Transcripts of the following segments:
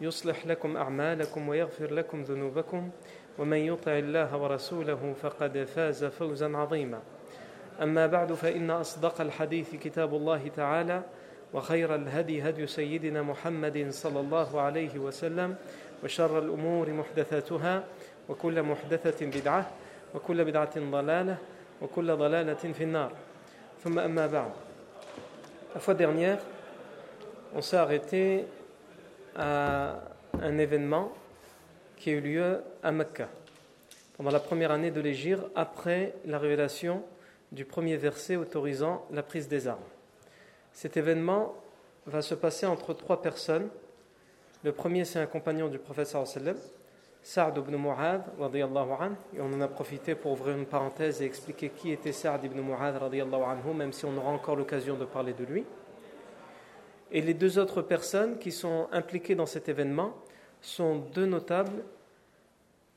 يصلح لكم أعمالكم ويغفر لكم ذنوبكم ومن يطع الله ورسوله فقد فاز فوزا عظيما. أما بعد فإن أصدق الحديث كتاب الله تعالى وخير الهدي هدي سيدنا محمد صلى الله عليه وسلم وشر الأمور محدثاتها وكل محدثة بدعة وكل بدعة ضلالة وكل ضلالة في النار. ثم أما بعد. La fois dernière, on s'est arrêté à un événement qui a eu lieu à Mecca, pendant la première année de l'Égypte, après la révélation du premier verset autorisant la prise des armes. Cet événement va se passer entre trois personnes. Le premier, c'est un compagnon du prophète Sa'd ibn Mu'adh, et on en a profité pour ouvrir une parenthèse et expliquer qui était Sa'd ibn Mu'adh, même si on aura encore l'occasion de parler de lui. Et les deux autres personnes qui sont impliquées dans cet événement sont deux notables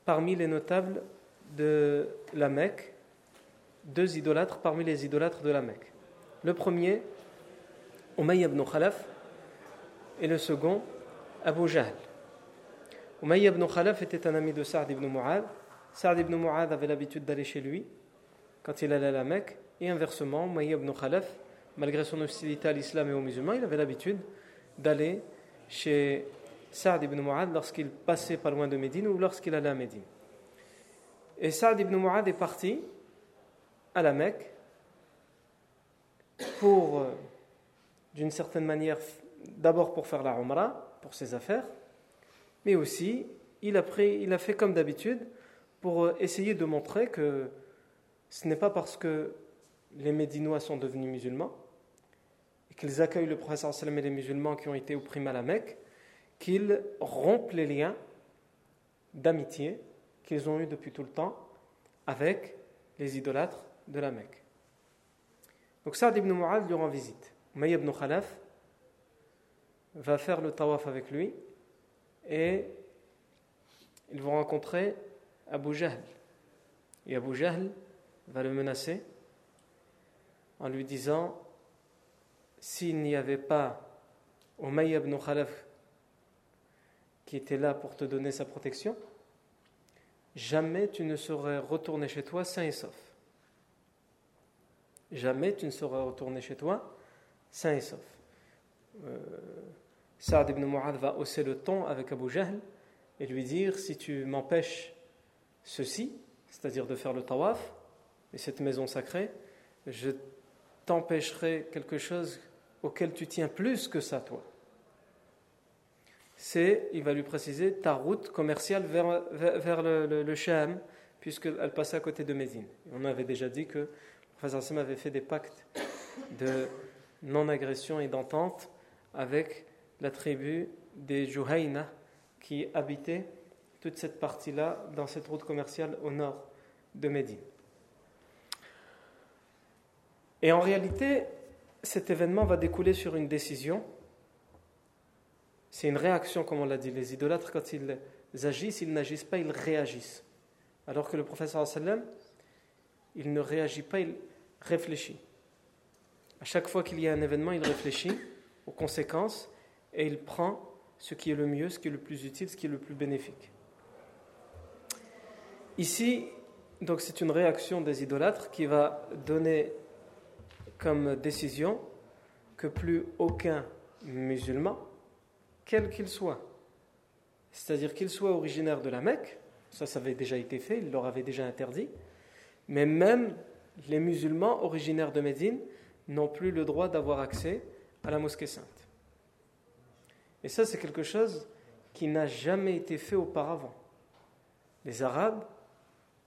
parmi les notables de la Mecque, deux idolâtres parmi les idolâtres de la Mecque. Le premier, Umayy ibn Khalaf, et le second, Abu Jahl. Umayy ibn Khalaf était un ami de Sa'd ibn Mu'adh. Sa'd ibn Mu'adh avait l'habitude d'aller chez lui quand il allait à la Mecque, et inversement, Umayy ibn Khalaf malgré son hostilité à l'islam et aux musulmans, il avait l'habitude d'aller chez Saad ibn Mu'ad lorsqu'il passait pas loin de Médine ou lorsqu'il allait à Médine. Et Saad ibn Mu'ad est parti à la Mecque pour, euh, d'une certaine manière, d'abord pour faire la Umrah, pour ses affaires, mais aussi il a, il a fait comme d'habitude pour euh, essayer de montrer que ce n'est pas parce que les Médinois sont devenus musulmans qu'ils accueillent le prophète et les musulmans qui ont été opprimés à la Mecque, qu'ils rompent les liens d'amitié qu'ils ont eus depuis tout le temps avec les idolâtres de la Mecque. Donc Saad ibn Mu'ad lui rend visite. May ibn Khalaf va faire le tawaf avec lui et ils vont rencontrer Abu Jahl. Et Abu Jahl va le menacer en lui disant s'il n'y avait pas Umayy ibn Khalaf qui était là pour te donner sa protection, jamais tu ne serais retourné chez toi sain et sauf. Jamais tu ne serais retourné chez toi sain et sauf. Euh, Saad ibn Mu'ad va hausser le ton avec Abu Jahl et lui dire si tu m'empêches ceci, c'est-à-dire de faire le tawaf et cette maison sacrée, je t'empêcherai quelque chose auquel tu tiens plus que ça, toi. C'est, il va lui préciser, ta route commerciale vers, vers, le, le, Sham, puisqu'elle passait à côté de Médine. on avait déjà dit que le professeur Sam avait fait des pactes de non-agression et d'entente avec la tribu des Juhayna qui habitait toute cette partie-là dans cette route commerciale au nord de Médine. Et en réalité, cet événement va découler sur une décision. C'est une réaction, comme on l'a dit. Les idolâtres, quand ils agissent, ils n'agissent pas, ils réagissent. Alors que le professeur sallam, il ne réagit pas, il réfléchit. À chaque fois qu'il y a un événement, il réfléchit aux conséquences et il prend ce qui est le mieux, ce qui est le plus utile, ce qui est le plus bénéfique. Ici, donc c'est une réaction des idolâtres qui va donner comme décision que plus aucun musulman, quel qu'il soit, c'est-à-dire qu'il soit originaire de la Mecque, Ça, ça avait déjà été fait, il leur avait déjà interdit. Mais même les musulmans originaires de Médine n'ont plus le droit d'avoir accès à la mosquée sainte. Et ça, c'est quelque chose qui n'a jamais été fait auparavant. Les Arabes,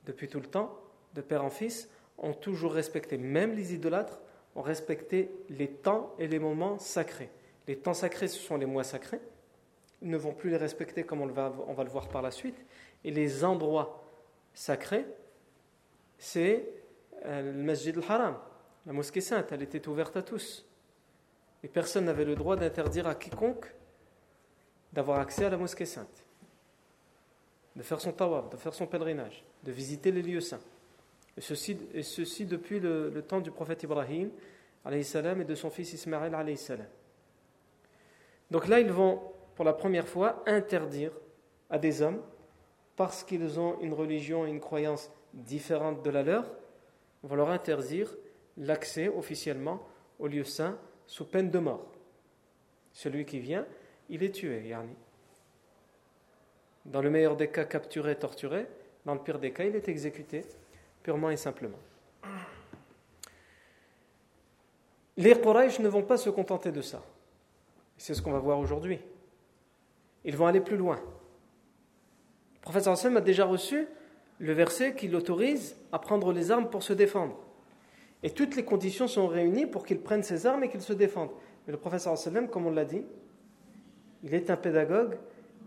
depuis tout le temps, de père en fils, ont toujours respecté, même les idolâtres, ont respecté les temps et les moments sacrés. Les temps sacrés, ce sont les mois sacrés. Ils ne vont plus les respecter comme on, va, on va le voir par la suite. Et les endroits sacrés, c'est euh, le Masjid al-Haram, la mosquée sainte, elle était ouverte à tous. Et personne n'avait le droit d'interdire à quiconque d'avoir accès à la mosquée sainte, de faire son tawaf, de faire son pèlerinage, de visiter les lieux saints. Et ceci, ceci depuis le, temps du prophète Ibrahim salam, et de son fils Ismaël. Salam. Donc là, ils vont pour la première fois interdire à des hommes, parce qu'ils ont une religion et une croyance différente de la leur, on leur interdire l'accès officiellement au lieu saint sous peine de mort. Celui qui vient, il est tué, yani. Dans le meilleur des cas, capturé, torturé. Dans le pire des cas, il est exécuté, purement et simplement. Les Quraysh ne vont pas se contenter de ça. C'est ce qu'on va voir aujourd'hui. Ils vont aller plus loin. Le prophète a déjà reçu le verset qui l'autorise à prendre les armes pour se défendre. Et toutes les conditions sont réunies pour qu'il prenne ses armes et qu'il se défende. Mais le prophète comme on l'a dit, il est un pédagogue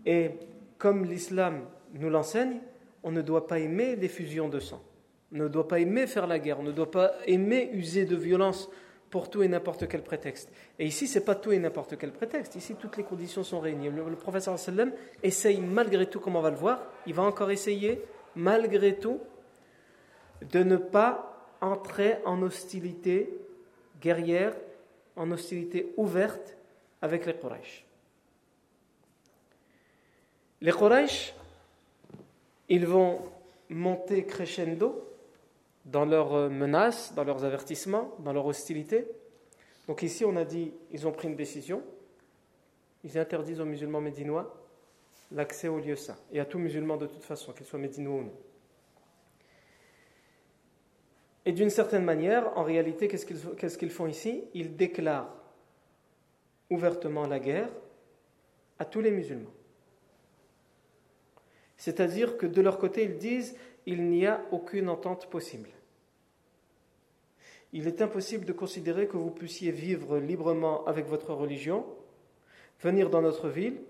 et comme l'islam nous l'enseigne, on ne doit pas aimer les fusions de sang. Ne doit pas aimer faire la guerre, on ne doit pas aimer user de violence pour tout et n'importe quel prétexte. Et ici, ce n'est pas tout et n'importe quel prétexte. Ici, toutes les conditions sont réunies. Le, le professeur sallam essaye malgré tout, comme on va le voir, il va encore essayer, malgré tout, de ne pas entrer en hostilité guerrière, en hostilité ouverte avec les Quraysh. Les Quraysh, ils vont monter crescendo dans leurs menaces, dans leurs avertissements, dans leur hostilité. Donc ici, on a dit, ils ont pris une décision. Ils interdisent aux musulmans médinois l'accès aux lieux saints, et à tout musulman de toute façon, qu'il soit médinois ou non. Et d'une certaine manière, en réalité, qu'est-ce qu'ils font ici? Ils déclarent ouvertement la guerre à tous les musulmans. C'est-à-dire que de leur côté, ils disent il n'y a aucune entente possible. Il est impossible de considérer que vous puissiez vivre librement avec votre religion, venir dans notre ville,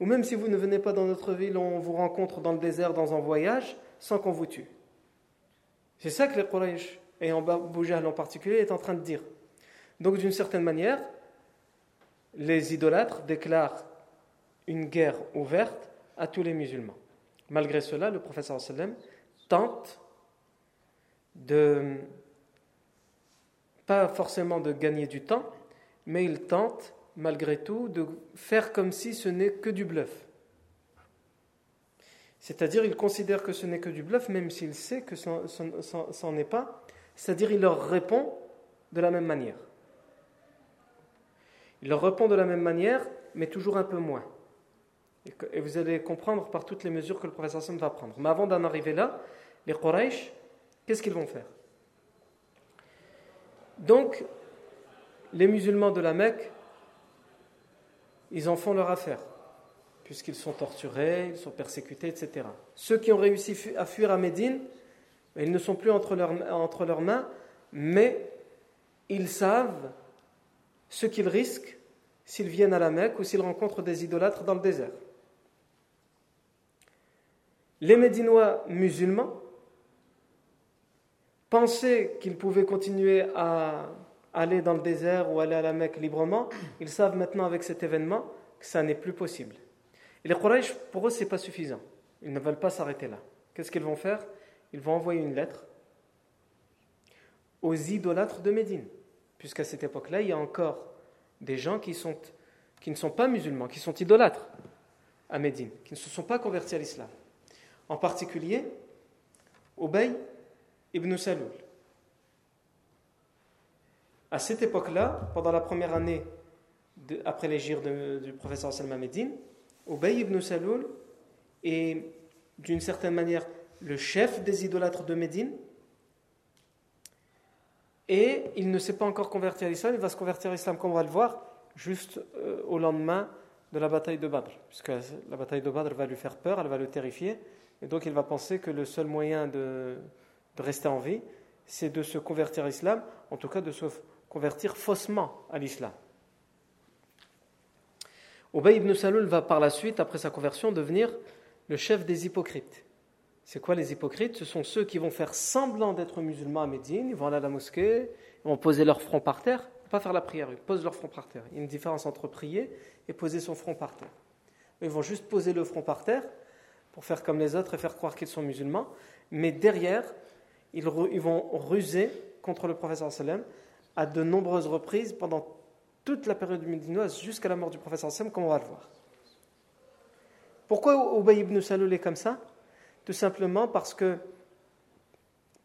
ou même si vous ne venez pas dans notre ville, on vous rencontre dans le désert dans un voyage, sans qu'on vous tue. C'est ça que les Quraysh, et en Boujal en particulier, est en train de dire. Donc d'une certaine manière, les idolâtres déclarent une guerre ouverte à tous les musulmans. Malgré cela, le professeur sallam tente de, pas forcément de gagner du temps, mais il tente malgré tout de faire comme si ce n'est que du bluff. C'est-à-dire, il considère que ce n'est que du bluff, même s'il sait que ce n'en est pas. C'est-à-dire, il leur répond de la même manière. Il leur répond de la même manière, mais toujours un peu moins. Et vous allez comprendre par toutes les mesures que le professeur Sam va prendre. Mais avant d'en arriver là, les Quraysh, qu'est-ce qu'ils vont faire? Donc, les musulmans de la Mecque, ils en font leur affaire, puisqu'ils sont torturés, ils sont persécutés, etc. Ceux qui ont réussi à fuir à Médine, ils ne sont plus entre leurs mains, mais ils savent ce qu'ils risquent s'ils viennent à la Mecque ou s'ils rencontrent des idolâtres dans le désert. Les Médinois musulmans pensaient qu'ils pouvaient continuer à aller dans le désert ou aller à la Mecque librement. Ils savent maintenant avec cet événement que ça n'est plus possible. Et les Quraysh, pour eux, ce n'est pas suffisant. Ils ne veulent pas s'arrêter là. Qu'est-ce qu'ils vont faire? Ils vont envoyer une lettre aux idolâtres de Médine. Puisqu'à cette époque-là, il y a encore des gens qui, ne sont pas musulmans, qui sont idolâtres à Médine, qui ne se sont pas convertis à l'islam en particulier Ubay ibn Saloul. À cette époque-là, pendant la première année après l'égir du professeur Salman Medine, Ubay ibn Saloul est d'une certaine manière le chef des idolâtres de Médine, et il ne s'est pas encore converti à l'islam, il va se convertir à l'islam, comme on va le voir, juste euh, au lendemain de la bataille de Badr, puisque la bataille de Badr va lui faire peur, elle va le terrifier, et donc il va penser que le seul moyen de, rester en vie, c'est de se convertir à l'islam, en tout cas de se convertir faussement à l'islam. Ubay ibn Salul va par la suite, après sa conversion, devenir le chef des hypocrites. C'est quoi les hypocrites? Ce sont ceux qui vont faire semblant d'être musulmans à Médine, ils vont aller à la mosquée, ils vont poser leur front par terre, pas faire la prière, ils posent leur front par terre. Il y a une différence entre prier et poser son front par terre. Ils vont juste poser le front par terre pour faire comme les autres et faire croire qu'ils sont musulmans, mais derrière, ils, vont ruser contre le professeur sallam à de nombreuses reprises pendant toute la période médinoise jusqu'à la mort du professeur comme on va le voir. Pourquoi Ubay ibn Salul est comme ça? Tout simplement parce que,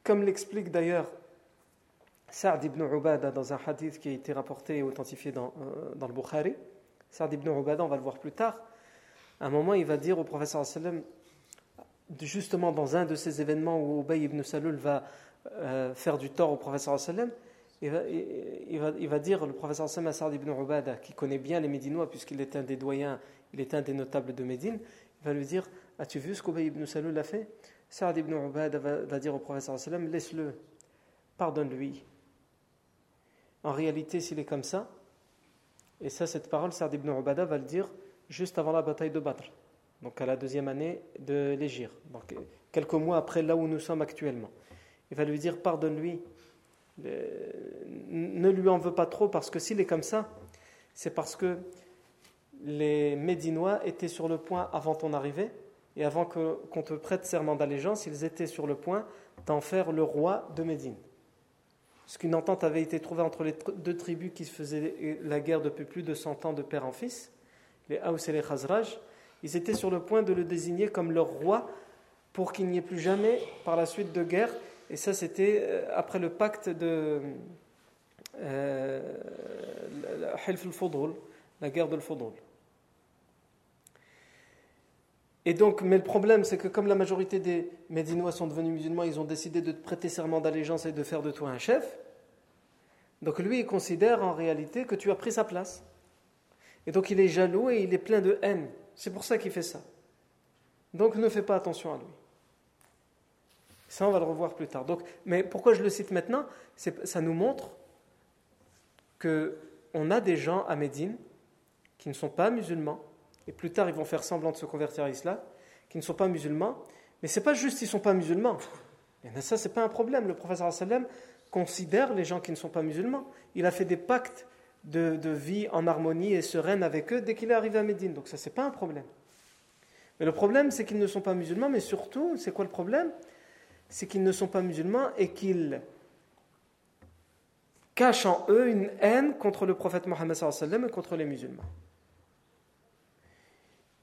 comme l'explique d'ailleurs Sa'd ibn Ubada dans un hadith qui a été rapporté et authentifié dans, euh, le Bukhari, Sa'd ibn Ubada, on va le voir plus tard, à un moment il va dire au professeur sallam, justement dans un de ces événements où Ubay ibn Salul va euh, faire du tort au professeur sallam, il va, dire, le professeur Sam Assad ibn Ubada, qui connaît bien les Médinois, puisqu'il est un des doyens, il est un des notables de Médine, il va lui dire As-tu vu ce qu'Ubay ibn Salul a fait? Saad ibn Ubada va, dire au professeur sallam Laisse-le, pardonne-lui. En réalité, s'il est comme ça, et ça, cette parole, Saad ibn Ubada va le dire juste avant la bataille de Badr, donc à la deuxième année de l'Égir, donc quelques mois après là où nous sommes actuellement. Il va lui dire Pardonne-lui ne lui en veux pas trop parce que s'il est comme ça, c'est parce que les Médinois étaient sur le point avant ton arrivée et avant qu'on te prête serment d'allégeance, ils étaient sur le point d'en faire le roi de Médine. Parce qu'une entente avait été trouvée entre les deux tribus qui se faisaient la guerre depuis plus de 100 ans de père en fils, les Haus et les Khazraj. Ils étaient sur le point de le désigner comme leur roi pour qu'il n'y ait plus jamais, par la suite de guerre, et ça, c'était euh, après le pacte de euh, la guerre de l'Fudul. Et donc, mais le problème, c'est que comme la majorité des Médinois sont devenus musulmans, ils ont décidé de prêter serment d'allégeance et de faire de toi un chef. Donc lui, il considère en réalité que tu as pris sa place. Et donc il est jaloux et il est plein de haine. C'est pour ça qu'il fait ça. Donc ne fais pas attention à lui. Ça, on va le revoir plus tard. Donc, mais pourquoi je le cite maintenant? Ça nous montre qu'on a des gens à Médine qui ne sont pas musulmans, et plus tard ils vont faire semblant de se convertir à l'islam, qui ne sont pas musulmans, mais ce n'est pas juste qu'ils ne sont pas musulmans. Et ça, ce n'est pas un problème. Le professeur considère les gens qui ne sont pas musulmans. Il a fait des pactes de, vie en harmonie et sereine avec eux dès qu'il est arrivé à Médine. Donc ça, ce n'est pas un problème. Mais le problème, c'est qu'ils ne sont pas musulmans, mais surtout, c'est quoi le problème? C'est qu'ils ne sont pas musulmans et qu'ils cachent en eux une haine contre le prophète Mohammed et contre les musulmans.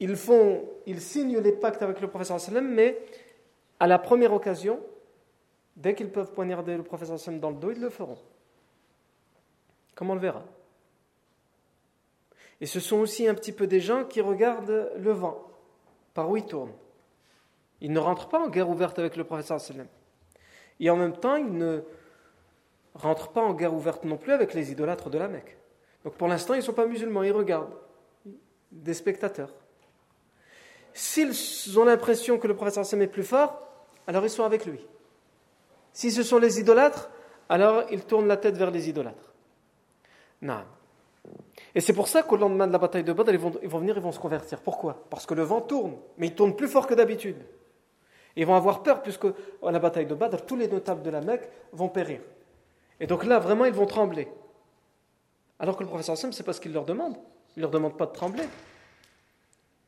Ils, font, ils signent les pactes avec le prophète mais à la première occasion, dès qu'ils peuvent poignarder le prophète dans le dos, ils le feront. Comme on le verra? Et ce sont aussi un petit peu des gens qui regardent le vent, par où il tourne. Il ne rentre pas en guerre ouverte avec le professeur sallam. Et en même temps, il ne rentre pas en guerre ouverte non plus avec les idolâtres de la Mecque. Donc pour l'instant, ils ne sont pas musulmans, ils regardent. Des spectateurs. S'ils ont l'impression que le professeur sallam est plus fort, alors ils sont avec lui. Si ce sont les idolâtres, alors ils tournent la tête vers les idolâtres. Non. Et c'est pour ça qu'au lendemain de la bataille de Badr, ils vont, venir, ils vont se convertir. Pourquoi? Parce que le vent tourne, mais il tourne plus fort que d'habitude. Ils vont avoir peur puisque à la bataille de Badr, tous les notables de la Mecque vont périr. Et donc là, vraiment, ils vont trembler. Alors que le professeur Sam, c'est pas ce qu'il leur demande. Il ne leur demande pas de trembler.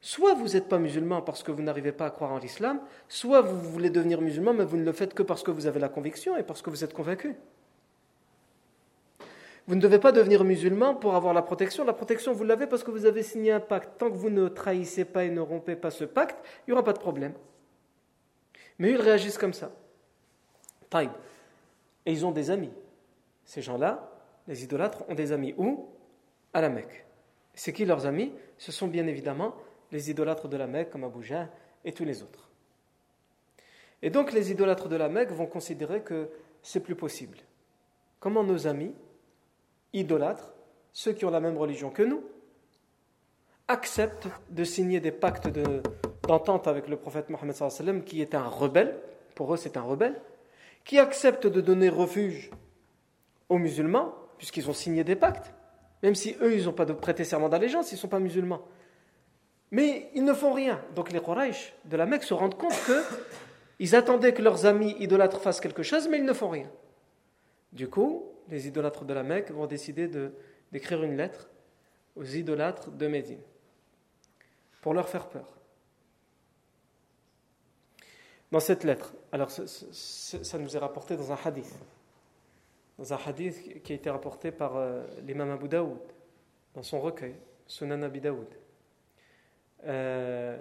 Soit vous n'êtes pas musulman parce que vous n'arrivez pas à croire en l'islam, soit vous voulez devenir musulman, mais vous ne le faites que parce que vous avez la conviction et parce que vous êtes convaincu. Vous ne devez pas devenir musulman pour avoir la protection. La protection, vous l'avez parce que vous avez signé un pacte. Tant que vous ne trahissez pas et ne rompez pas ce pacte, il n'y aura pas de problème. Mais ils réagissent comme ça. Taïb. Et ils ont des amis. Ces gens-là, les idolâtres, ont des amis où? À la Mecque. C'est qui leurs amis? Ce sont bien évidemment les idolâtres de la Mecque, comme Abu et tous les autres. Et donc les idolâtres de la Mecque vont considérer que c'est plus possible. Comment nos amis, idolâtres, ceux qui ont la même religion que nous, acceptent de signer des pactes d'entente avec le prophète Mohammed qui est un rebelle, pour eux c'est un rebelle, qui acceptent de donner refuge aux musulmans, puisqu'ils ont signé des pactes, même si eux, ils n'ont pas de prêter serment d'allégeance, ils ne sont pas musulmans. Mais ils ne font rien. Donc les Quraysh de la Mecque se rendent compte que ils attendaient que leurs amis idolâtres fassent quelque chose, mais ils ne font rien. Du coup, les idolâtres de la Mecque vont décider d'écrire une lettre aux idolâtres de Médine pour leur faire peur. Dans cette lettre, alors ça nous est rapporté dans un hadith, dans un hadith qui a été rapporté par euh, l'imam Abu Daoud, dans son recueil, Sunan Abi Daoud. Euh,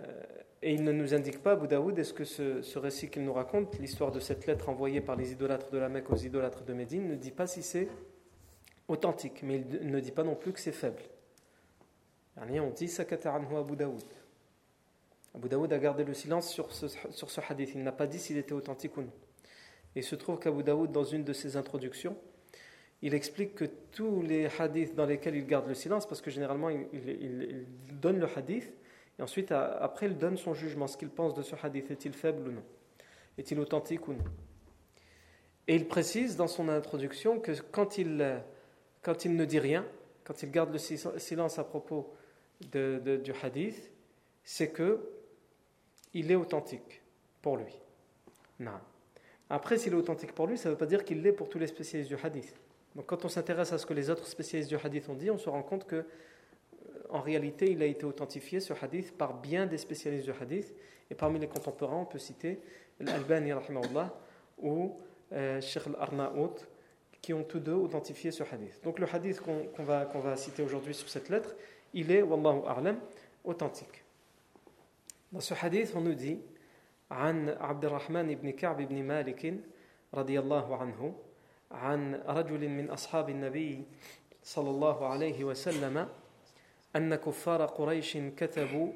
et il ne nous indique pas, Abu est-ce que ce, récit qu'il nous raconte, l'histoire de cette lettre envoyée par les idolâtres de la Mecque aux idolâtres de Médine, ne dit pas si c'est authentique, mais il ne dit pas non plus que c'est faible. On dit anhu Abu Daoud. Abu Daoud a gardé le silence sur ce, sur ce hadith. Il n'a pas dit s'il était authentique ou non. Et il se trouve qu'Abu Daoud, dans une de ses introductions, il explique que tous les hadiths dans lesquels il garde le silence, parce que généralement il donne le hadith, et ensuite, après, il donne son jugement, ce qu'il pense de ce hadith. Est-il faible ou non? Est-il authentique ou non? Et il précise dans son introduction que quand il, quand il ne dit rien, quand il garde le silence à propos de, du hadith, c'est que il est authentique pour lui. Non. Après, s'il est authentique pour lui, ça ne veut pas dire qu'il l'est pour tous les spécialistes du hadith. Donc quand on s'intéresse à ce que les autres spécialistes du hadith ont dit, on se rend compte que en réalité, il a été authentifié, ce hadith, par bien des spécialistes du hadith. Et parmi les contemporains, on peut citer Al-Albani, ou euh, Sheikh Al-Arnaout, qui ont tous deux authentifié ce hadith. Donc le hadith qu'on va, qu'on va citer aujourd'hui sur cette lettre, il est, wallahu a'lam, authentique. Dans ce hadith, on nous dit عن عبد الرحمن بن كعب بن مالك رضي الله عنه عن رجل من أصحاب النبي صلى الله عليه وسلم أن كفار قريش كتبوا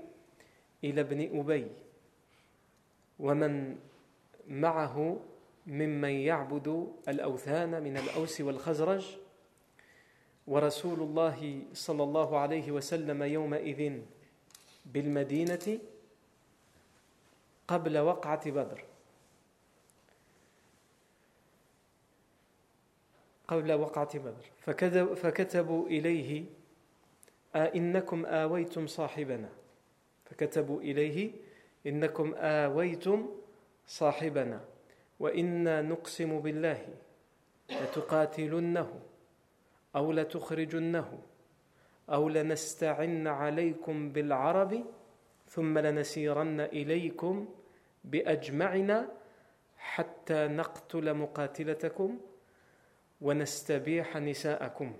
إلى ابن أبي ومن معه ممن يعبد الأوثان من الأوس والخزرج ورسول الله صلى الله عليه وسلم يومئذ بالمدينة قبل وقعة بدر. قبل وقعة بدر. فكتبوا إليه أئنكم آويتم صاحبنا. فكتبوا إليه إنكم آويتم صاحبنا. وإنا نقسم بالله لتقاتلنه أو لتخرجنه أو لنستعن عليكم بالعرب ثم لنسيرن إليكم بأجمعنا حتى نقتل مقاتلتكم ونستبيح نساءكم.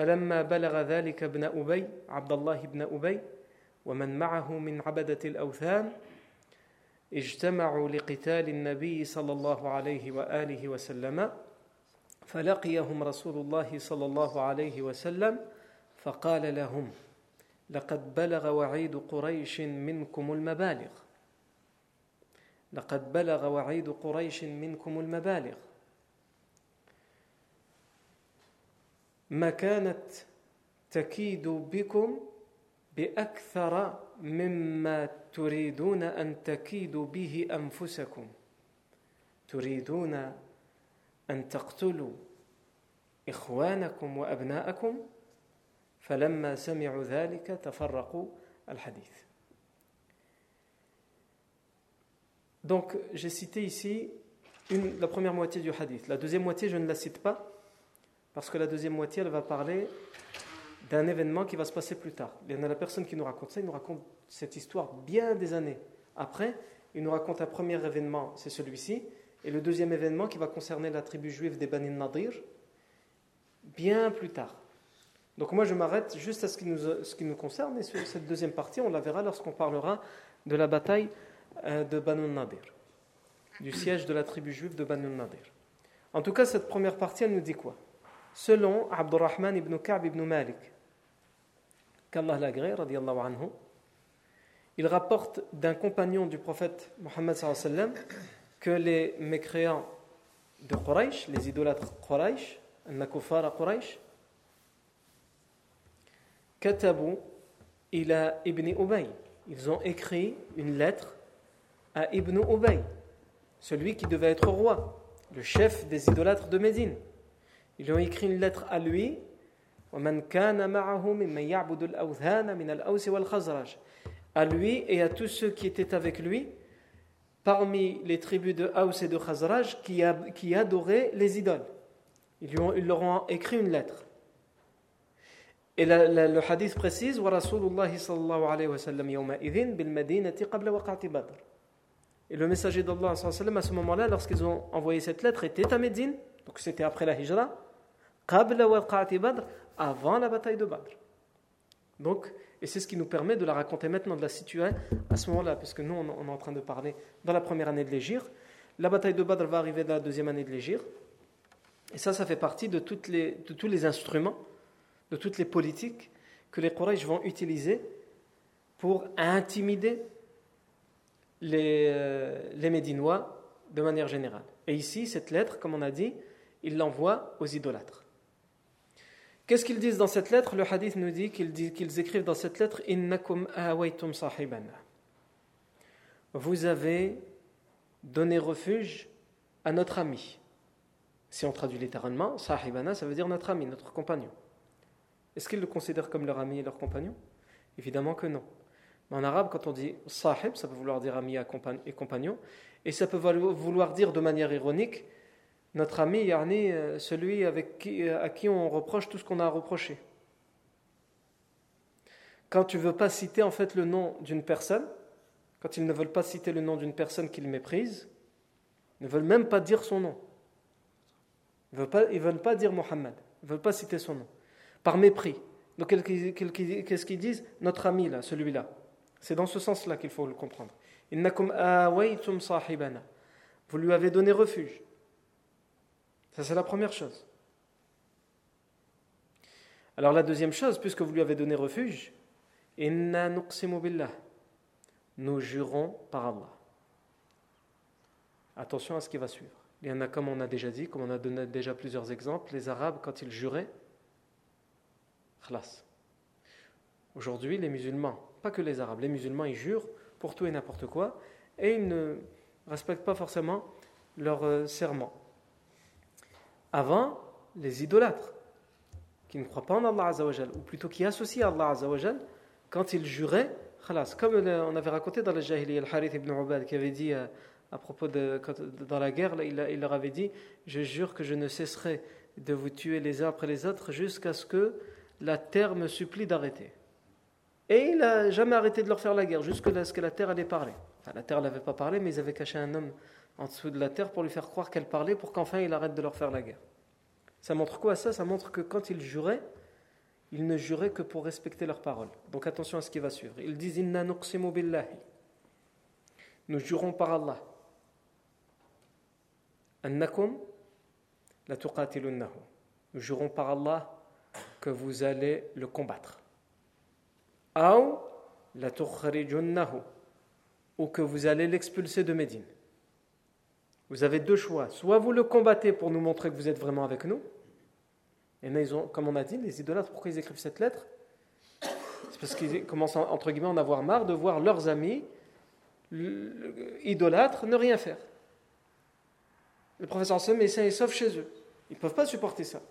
فلما بلغ ذلك ابن أبي عبد الله بن أبي ومن معه من عبدة الأوثان اجتمعوا لقتال النبي صلى الله عليه وآله وسلم فلقيهم رسول الله صلى الله عليه وسلم فقال لهم لقد بلغ وعيد قريش منكم المبالغ. لقد بلغ وعيد قريش منكم المبالغ. ما كانت تكيد بكم بأكثر مما تريدون أن تكيدوا به أنفسكم. تريدون أن تقتلوا إخوانكم وأبناءكم؟ فلما سمعوا ذلك تفرقوا الحديث. Donc, j'ai cité ici une, la première moitié du hadith. La deuxième moitié, je ne la cite pas. Parce que la deuxième moitié, elle va parler d'un événement qui va se passer plus tard. Il y en a la personne qui nous raconte ça, il nous raconte cette histoire bien des années après. Il nous raconte un premier événement, c'est celui-ci, et le deuxième événement qui va concerner la tribu juive des Bani Nadir, bien plus tard. Donc moi je m'arrête juste à ce qui, nous, ce qui nous concerne, et sur cette deuxième partie, on la verra lorsqu'on parlera de la bataille euh, de Banu Nadir, du siège de la tribu juive de Banu Nadir. En tout cas, cette première partie, elle nous dit quoi? Selon Abdurrahman ibn Ka'b ibn Malik, qu'Allah l'agrée, anhu, il rapporte d'un compagnon du prophète Mohammed que les mécréants de Quraysh, les idolâtres Quraysh, Nakufara Quraysh, Katabu ila Ibn Ubay. Ils ont écrit une lettre à Ibn Ubay, celui qui devait être roi, le chef des idolâtres de Médine. Ils ont écrit une lettre à lui. à lui et à tous ceux qui étaient avec lui parmi les tribus de Haus et de Khazraj qui, qui adoraient les idoles. Ils, ont, ils, leur ont écrit une lettre. Et le hadith précise Et le messager d'Allah à ce moment-là, lorsqu'ils ont envoyé cette lettre, était à Médine, donc c'était après la hijra, avant la bataille de Badr. Donc, et c'est ce qui nous permet de la raconter maintenant, de la situer à ce moment-là, puisque nous, on, est en train de parler dans la première année de l'Égir. La bataille de Badr va arriver dans la deuxième année de l'Égir. Et ça, ça fait partie de tous les instruments, de toutes les politiques que les Quraysh vont utiliser pour intimider les, euh, les Médinois de manière générale. Et ici, cette lettre, comme on a dit, il l'envoie aux idolâtres. Qu'est-ce qu'ils disent dans cette lettre? Le hadith nous dit qu'ils écrivent dans cette lettre Innakum awaytum sahibana. Vous avez donné refuge à notre ami. Si on traduit littéralement, sahibana, ça veut dire notre ami, notre compagnon. Est-ce qu'ils le considèrent comme leur ami et leur compagnon? Évidemment que non. Mais en arabe, quand on dit sahib, ça peut vouloir dire ami et compagnon, et ça peut vouloir dire de manière ironique notre ami, yani, euh, celui avec qui, euh, à qui on reproche tout ce qu'on a reproché. Quand tu ne veux pas citer en fait le nom d'une personne, quand ils ne veulent pas citer le nom d'une personne qu'ils méprisent, ils ne veulent même pas dire son nom. Ils ne veulent pas, veulent pas dire Mohammed, ils ne veulent pas citer son nom. Par mépris. Donc qu'est-ce qu'ils disent? Notre ami là, celui-là. C'est dans ce sens-là qu'il faut le comprendre. Vous lui avez donné refuge. Ça, c'est la première chose. Alors la deuxième chose, puisque vous lui avez donné refuge, nous jurons par Allah. Attention à ce qui va suivre. Il y en a, comme on a déjà dit, comme on a donné déjà plusieurs exemples, les Arabes, quand ils juraient, khlas. Aujourd'hui, les musulmans, pas que les Arabes, les musulmans, ils jurent pour tout et n'importe quoi, et ils ne respectent pas forcément leur euh, serment avant les idolâtres qui ne croient pas en Allah Azzawajal, ou plutôt qui associent Allah Azzawajal quand ils juraient, khalas, comme on avait raconté dans le Jahili, Al-Harith ibn Ubad qui avait dit euh, à, propos de dans la guerre, il, il, leur avait dit Je jure que je ne cesserai de vous tuer les uns après les autres jusqu'à ce que la terre me supplie d'arrêter. Et il n'a jamais arrêté de leur faire la guerre, jusqu'à ce que la terre allait parler. La terre n'avait pas parlé, mais ils avaient caché un homme en dessous de la terre pour lui faire croire qu'elle parlait pour qu'enfin il arrête de leur faire la guerre. Ça montre quoi ça? Ça montre que quand ils juraient, ils ne juraient que pour respecter leurs paroles. Donc attention à ce qui va suivre. Ils disent Inna billahi. Nous jurons par Allah. Annakum la Nous jurons par Allah que vous allez le combattre. La ou que vous allez l'expulser de Médine. Vous avez deux choix. Soit vous le combattez pour nous montrer que vous êtes vraiment avec nous. Et mais ils ont, comme on a dit, les idolâtres, pourquoi ils écrivent cette lettre? C'est parce qu'ils commencent, entre guillemets, à en avoir marre de voir leurs amis idolâtres ne rien faire. Le professeur Sam est sain et sauf chez eux. Ils ne peuvent pas supporter ça.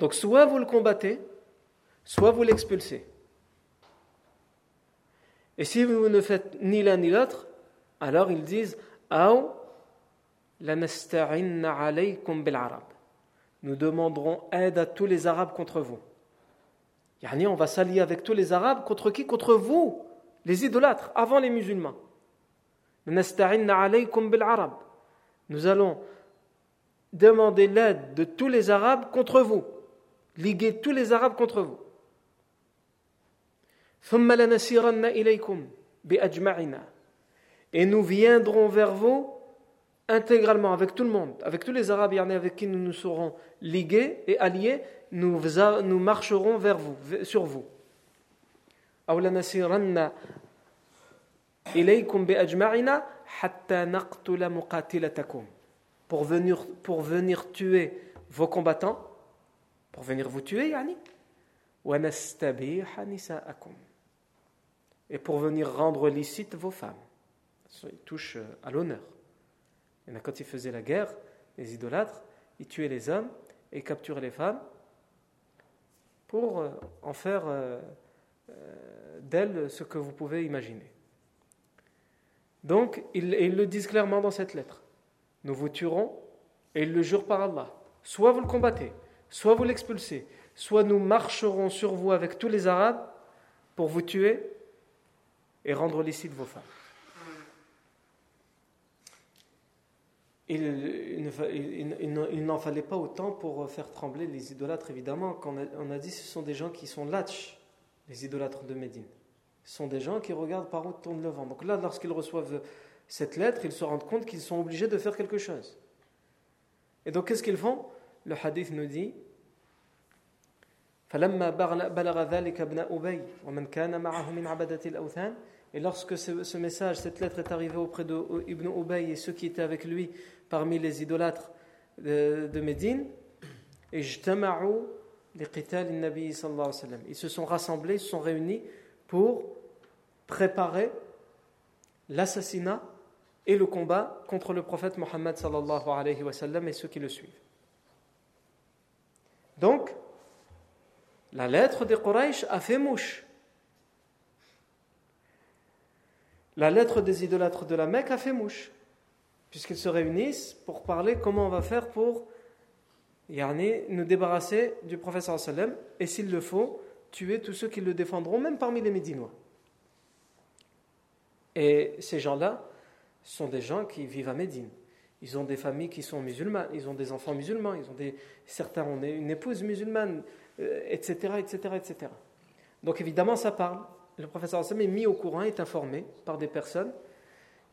Donc soit vous le combattez, soit vous l'expulsez. Et si vous ne faites ni l'un ni l'autre, alors ils disent nous demanderons aide à tous les Arabes contre vous. Yani on va s'allier avec tous les Arabes contre qui? Contre vous, les idolâtres, avant les musulmans. Nous allons demander l'aide de tous les Arabes contre vous, liguer tous les Arabes contre vous. Et nous viendrons vers vous intégralement, avec tout le monde, avec tous les Arabes avec qui nous nous serons ligués et alliés, nous, nous marcherons vers vous, sur vous. pour venir, pour venir tuer vos combattants, pour venir vous tuer, yani, et pour venir rendre licite vos femmes. Ça touche euh, à l'honneur. Quand ils faisaient la guerre, les idolâtres, ils tuaient les hommes et capturaient les femmes pour euh, en faire euh, d'elles ce que vous pouvez imaginer. Donc, ils, le disent clairement dans cette lettre. Nous vous tuerons, et ils le jurent par Allah. Soit vous le combattez, soit vous l'expulsez, soit nous marcherons sur vous avec tous les Arabes pour vous tuer et rendre licite vos femmes. Il, n'en fallait pas autant pour faire trembler les idolâtres, évidemment. Quand on a, dit ce sont des gens qui sont latch, les idolâtres de Médine. Ce sont des gens qui regardent par où tourne le vent. Donc là, lorsqu'ils reçoivent cette lettre, ils se rendent compte qu'ils sont obligés de faire quelque chose. Et donc, qu'est-ce qu'ils font? Le hadith nous dit et lorsque ce, message, cette lettre est arrivée auprès de Ibn Ubay et ceux qui étaient avec lui parmi les idolâtres de, de Médine, ils se sont rassemblés, ils se sont réunis pour préparer l'assassinat et le combat contre le prophète Mohammed et ceux qui le suivent. Donc, la lettre des Quraysh a fait mouche. La lettre des idolâtres de la Mecque a fait mouche, puisqu'ils se réunissent pour parler comment on va faire pour yani, nous débarrasser du prophète sallam et s'il le faut, tuer tous ceux qui le défendront, même parmi les Médinois. Et ces gens-là sont des gens qui vivent à Médine. Ils ont des familles qui sont musulmanes, ils ont des enfants musulmans, ils ont des, certains ont une épouse musulmane, etc., etc., etc. Donc évidemment, ça parle. Le professeur Hassan est mis au courant, est informé par des personnes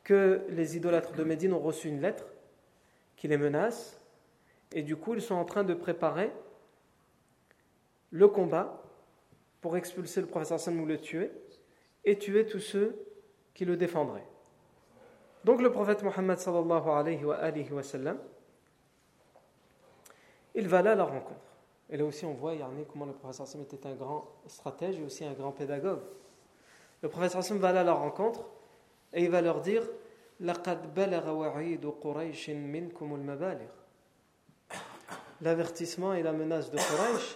que les idolâtres de Médine ont reçu une lettre qui les menace, et du coup, ils sont en train de préparer le combat pour expulser le professeur Hassan ou le tuer, et tuer tous ceux qui le défendraient. Donc le prophète Mohammed sallallahu alayhi wa, alayhi il va là à la rencontre. Et là aussi, on voit Yarni, comment le professeur Hassan était un grand stratège et aussi un grand pédagogue. Le professeur Hassan va là à la rencontre et il va leur dire L'avertissement et la menace de Quraysh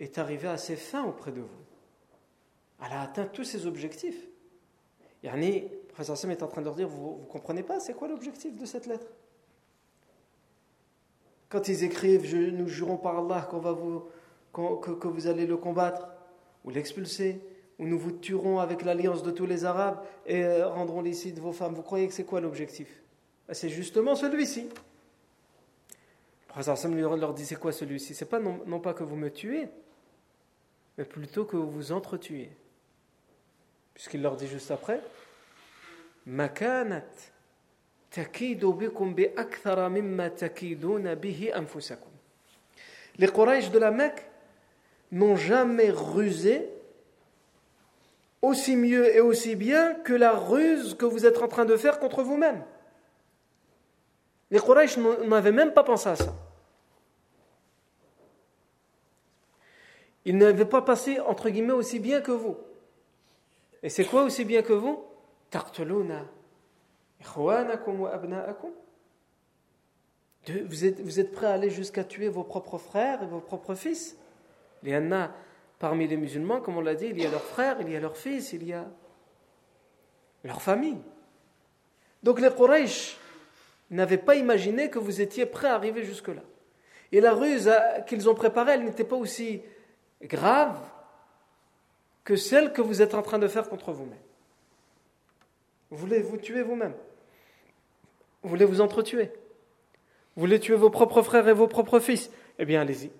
est arrivé à ses fins auprès de vous. Elle a atteint tous ses objectifs. Yani, le professeur Hassan est en train de leur dire Vous ne comprenez pas, c'est quoi l'objectif de cette lettre? Quand ils écrivent Nous jurons par Allah qu'on va vous, que, vous allez le combattre ou l'expulser, ou nous vous tuerons avec l'alliance de tous les Arabes et euh, rendrons licite vos femmes, vous croyez que c'est quoi l'objectif? Ben, C'est justement celui-ci. Le prophète leur dit C'est quoi celui-ci? C'est pas non, non, pas que vous me tuez, mais plutôt que vous vous entretuez. Puisqu'il leur dit juste après Makanat les Quraysh de la Mecque n'ont jamais rusé aussi mieux et aussi bien que la ruse que vous êtes en train de faire contre vous-même. Les Quraysh n'avaient même pas pensé à ça. Ils n'avaient pas passé, entre guillemets, aussi bien que vous. Et c'est quoi aussi bien que vous? Tartuluna vous êtes, vous êtes prêts à aller jusqu'à tuer vos propres frères et vos propres fils Il y en a parmi les musulmans, comme on l'a dit, il y a leurs frères, il y a leurs fils, il y a leur famille. Donc les Quraysh n'avaient pas imaginé que vous étiez prêts à arriver jusque-là. Et la ruse qu'ils ont préparée, elle n'était pas aussi grave que celle que vous êtes en train de faire contre vous-même. Vous voulez vous tuer vous-même? Vous voulez vous entretuer? Vous voulez tuer vos propres frères et vos propres fils? Eh bien, allez-y.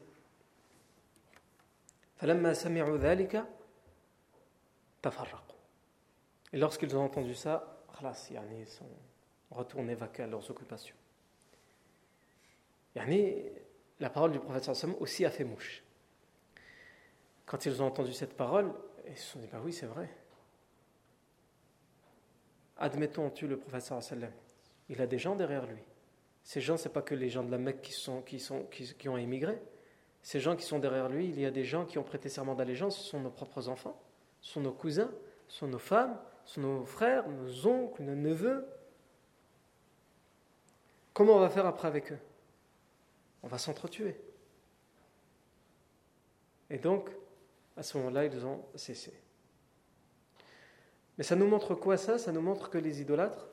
Et lorsqu'ils ont entendu ça, ils sont retournés vaquer à leurs occupations. La parole du prophète aussi a fait mouche. Quand ils ont entendu cette parole, ils se sont dit, bah oui, c'est vrai. Admettons, on tue le professeur sallam. Il a des gens derrière lui. Ces gens, ce n'est pas que les gens de la Mecque qui, qui ont émigré. Ces gens qui sont derrière lui, il y a des gens qui ont prêté serment d'allégeance, ce sont nos propres enfants, ce sont nos cousins, ce sont nos femmes, ce sont nos frères, nos oncles, nos neveux. Comment on va faire après avec eux? On va s'entretuer. Et donc, à ce moment-là, ils ont cessé. Mais ça nous montre quoi ça? Ça nous montre que les idolâtres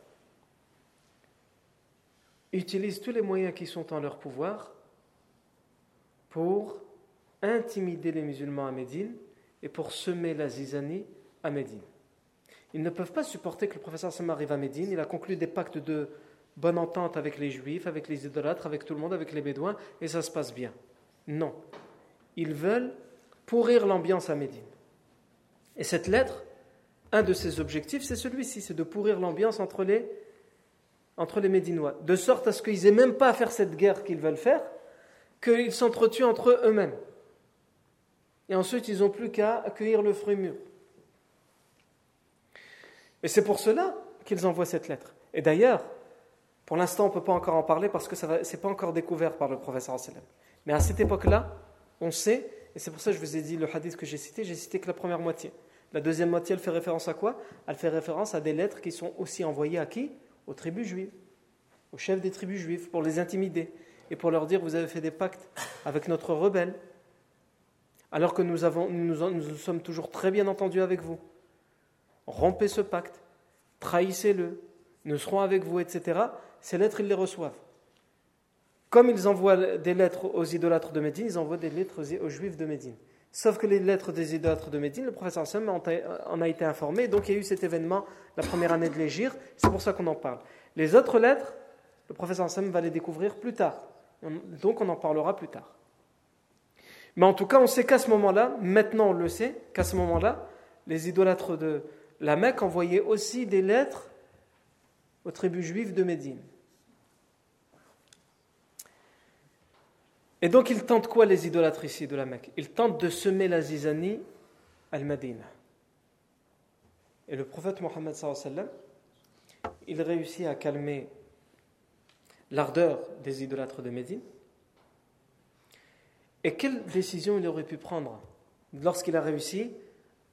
utilisent tous les moyens qui sont en leur pouvoir pour intimider les musulmans à Médine et pour semer la zizanie à Médine. Ils ne peuvent pas supporter que le professeur Sam arrive à Médine. Il a conclu des pactes de bonne entente avec les juifs, avec les idolâtres, avec tout le monde, avec les bédouins, et ça se passe bien. Non. Ils veulent pourrir l'ambiance à Médine. Et cette lettre, un de ses objectifs, c'est celui-ci, c'est de pourrir l'ambiance entre les, entre les Médinois, de sorte à ce qu'ils n'aient même pas à faire cette guerre qu'ils veulent faire, qu'ils s'entretuent entre eux-mêmes. Et ensuite, ils n'ont plus qu'à accueillir le fruit mûr. Et c'est pour cela qu'ils envoient cette lettre. Et d'ailleurs, pour l'instant, on ne peut pas encore en parler parce que ce n'est pas encore découvert par le professeur Mais à cette époque-là, on sait, et c'est pour ça que je vous ai dit le hadith que j'ai cité, j'ai cité que la première moitié. La deuxième moitié, elle fait référence à quoi? Elle fait référence à des lettres qui sont aussi envoyées à qui? Aux tribus juives, aux chefs des tribus juives, pour les intimider et pour leur dire vous avez fait des pactes avec notre rebelle, alors que nous, avons, sommes toujours très bien entendus avec vous. Rompez ce pacte, trahissez-le, nous serons avec vous, etc. Ces lettres, ils les reçoivent. Comme ils envoient des lettres aux idolâtres de Médine, ils envoient des lettres aux juifs de Médine. Sauf que les lettres des idolâtres de Médine, le professeur Sam en a été informé, donc il y a eu cet événement la première année de l'Égir, c'est pour ça qu'on en parle. Les autres lettres, le professeur Sam va les découvrir plus tard, donc on en parlera plus tard. Mais en tout cas, on sait qu'à ce moment-là, maintenant on le sait, qu'à ce moment-là, les idolâtres de la Mecque envoyaient aussi des lettres aux tribus juives de Médine. Et donc ils tentent quoi les idolâtres ici de la Mecque? Ils tentent de semer la zizanie al-Madina. Et le prophète Mohammed il réussit à calmer l'ardeur des idolâtres de Médine. Et quelle décision il aurait pu prendre lorsqu'il a réussi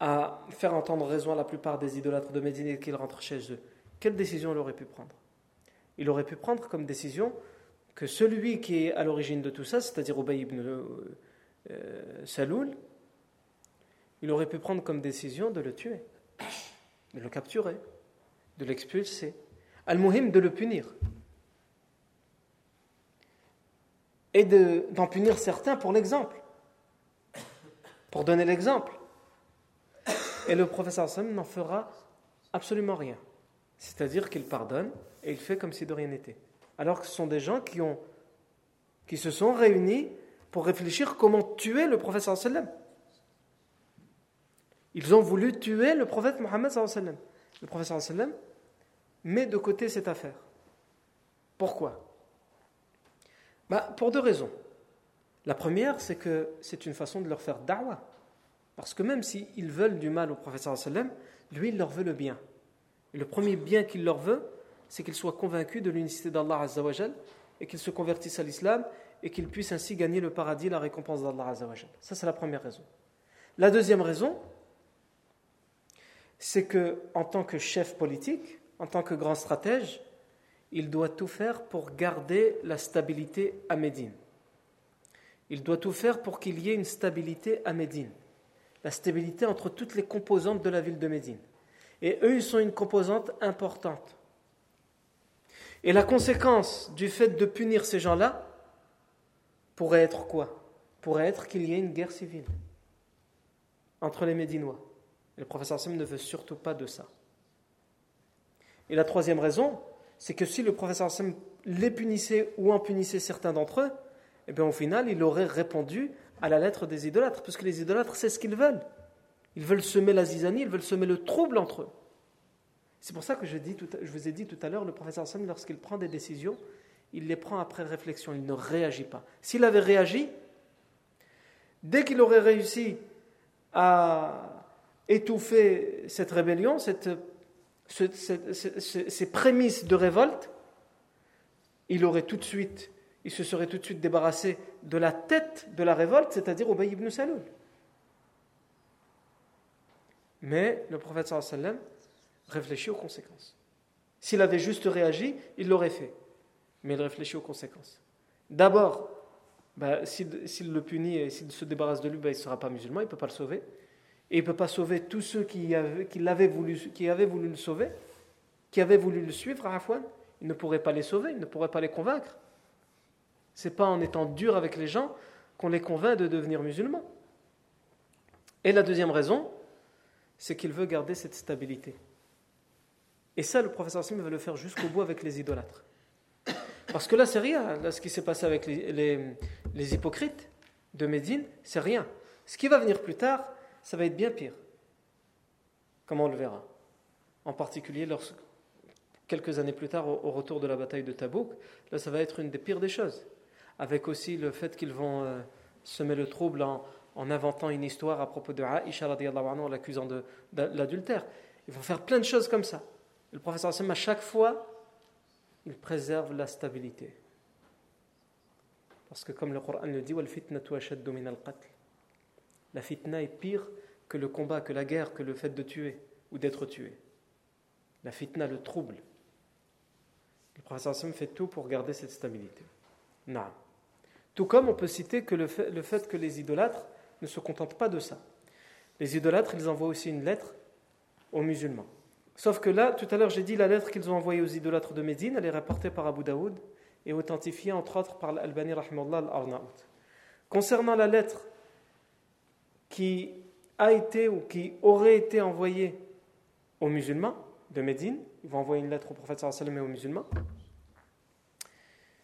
à faire entendre raison à la plupart des idolâtres de Médine et qu'ils rentrent chez eux? Quelle décision il aurait pu prendre? Il aurait pu prendre comme décision que celui qui est à l'origine de tout ça, c'est-à-dire Ubay ibn euh, Saloul, il aurait pu prendre comme décision de le tuer, de le capturer, de l'expulser, al-muhim de le punir. Et d'en punir certains pour l'exemple, pour donner l'exemple. Et le professeur Sam n'en fera absolument rien. C'est-à-dire qu'il pardonne et il fait comme si de rien n'était alors que ce sont des gens qui, ont, qui se sont réunis pour réfléchir comment tuer le prophète sallam. Ils ont voulu tuer le prophète Mohammed sallam. Le prophète sallam met de côté cette affaire. Pourquoi? Bah, Pour deux raisons. La première, c'est que c'est une façon de leur faire da'wah. Parce que même s'ils veulent du mal au prophète sallam, lui, il leur veut le bien. Et le premier bien qu'il leur veut, c'est qu'ils soient convaincus de l'unicité d'Allah Azzawajal et qu'ils se convertissent à l'islam et qu'ils puissent ainsi gagner le paradis, la récompense d'Allah Azzawajal. Ça, c'est la première raison. La deuxième raison, c'est que en tant que chef politique, en tant que grand stratège, il doit tout faire pour garder la stabilité à Médine. Il doit tout faire pour qu'il y ait une stabilité à Médine. La stabilité entre toutes les composantes de la ville de Médine. Et eux, ils sont une composante importante. Et la conséquence du fait de punir ces gens-là pourrait être quoi? Pourrait être qu'il y ait une guerre civile entre les Médinois. Et le professeur Sim ne veut surtout pas de ça. Et la troisième raison, c'est que si le professeur Sim les punissait ou en punissait certains d'entre eux, eh bien au final, il aurait répondu à la lettre des idolâtres, parce que les idolâtres, c'est ce qu'ils veulent. Ils veulent semer la zizanie, ils veulent semer le trouble entre eux. C'est pour ça que je, vous ai dit tout à l'heure, le professeur Sam, lorsqu'il prend des décisions, il les prend après réflexion, il ne réagit pas. S'il avait réagi, dès qu'il aurait réussi à étouffer cette rébellion, cette, ces prémices de révolte, il aurait tout de suite, il se serait tout de suite débarrassé de la tête de la révolte, c'est-à-dire Ubay ibn Saloul. Mais le prophète sallam réfléchit aux conséquences. S'il avait juste réagi, il l'aurait fait. Mais il réfléchit aux conséquences. D'abord, bah, s'il le punit et s'il se débarrasse de lui, bah, il ne sera pas musulman, il ne peut pas le sauver. Et il ne peut pas sauver tous ceux qui avaient, voulu, qui avaient voulu le sauver, qui avaient voulu le suivre à Afouane. Il ne pourrait pas les sauver, il ne pourrait pas les convaincre. Ce n'est pas en étant dur avec les gens qu'on les convainc de devenir musulmans. Et la deuxième raison, c'est qu'il veut garder cette stabilité. Et ça, le professeur Sim veut le faire jusqu'au bout avec les idolâtres. Parce que là, c'est rien. Ce qui s'est passé avec les, hypocrites de Médine, c'est rien. Ce qui va venir plus tard, ça va être bien pire. Comme on le verra. En particulier, lorsque, quelques années plus tard, au, retour de la bataille de Tabouk, là, ça va être une des pires des choses. Avec aussi le fait qu'ils vont euh, semer le trouble en, en, inventant une histoire à propos de en l'accusant de, de l'adultère. Ils vont faire plein de choses comme ça. Le professeur à chaque fois, il préserve la stabilité. Parce que comme le Coran le dit, la fitna est pire que le combat, que la guerre, que le fait de tuer ou d'être tué. La fitna, le trouble. Le professeur Hassan fait tout pour garder cette stabilité. Tout comme on peut citer que le fait, le fait que les idolâtres ne se contentent pas de ça. Les idolâtres, ils envoient aussi une lettre aux musulmans. Sauf que là, tout à l'heure, j'ai dit la lettre qu'ils ont envoyée aux idolâtres de Médine, elle est rapportée par Abu Daoud et authentifiée entre autres par l'Albani al-Arnaout. Concernant la lettre qui a été ou qui aurait été envoyée aux musulmans de Médine, ils vont envoyer une lettre au prophète sallallahu et aux musulmans.